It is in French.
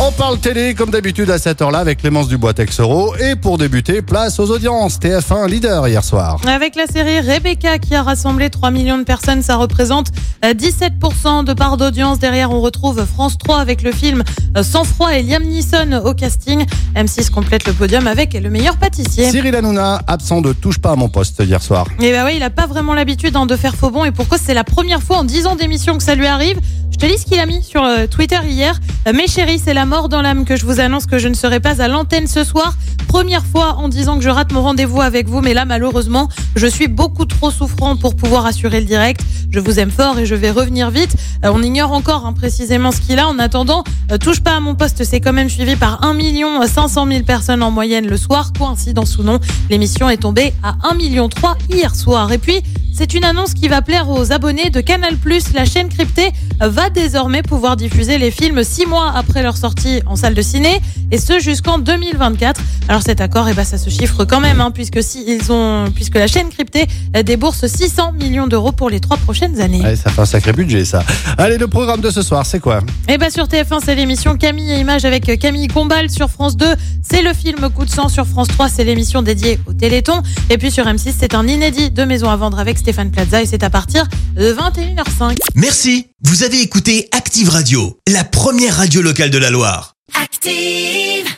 On parle télé comme d'habitude à cette heure-là avec Clémence Dubois Texoro. Et pour débuter, place aux audiences. TF1 leader hier soir. Avec la série Rebecca qui a rassemblé 3 millions de personnes, ça représente euh, 17% de part d'audience. Derrière, on retrouve France 3 avec le film euh, Sans froid et Liam Neeson au casting. M6 complète le podium avec le meilleur pâtissier. Cyril Hanouna, absent de Touche pas à mon poste hier soir. Et bah oui, il a pas vraiment l'habitude hein, de faire faux bon et pourquoi c'est la première fois en 10 ans d'émission que ça lui arrive. Te lis ce qu'il a mis sur euh, Twitter hier. Euh, Mes chéris, c'est la mort dans l'âme que je vous annonce que je ne serai pas à l'antenne ce soir. Première fois en disant que je rate mon rendez-vous avec vous, mais là malheureusement, je suis beaucoup trop souffrant pour pouvoir assurer le direct. Je vous aime fort et je vais revenir vite. Euh, on ignore encore hein, précisément ce qu'il a. En attendant, touche pas à mon poste, c'est quand même suivi par 1 million 500 000 personnes en moyenne le soir. Coïncidence ou non, l'émission est tombée à 1 million 3 hier soir. Et puis, c'est une annonce qui va plaire aux abonnés de Canal+. La chaîne cryptée va désormais pouvoir diffuser les films six mois après leur sortie en salle de ciné, et ce jusqu'en 2024. Alors cet accord, eh ben, ça se chiffre quand même, hein, puisque si ils ont, puisque la chaîne cryptée débourse 600 millions d'euros pour les trois prochaines années. Ouais, ça fait un sacré budget ça. Allez, le programme de ce soir, c'est quoi? Et bah sur TF1, c'est l'émission Camille et Images avec Camille Combal. Sur France 2, c'est le film Coup de sang. Sur France 3, c'est l'émission dédiée au Téléthon. Et puis sur M6, c'est un inédit de Maison à vendre avec Stéphane Plaza et c'est à partir de 21h05. Merci, vous avez écouté Active Radio, la première radio locale de la Loire. Active.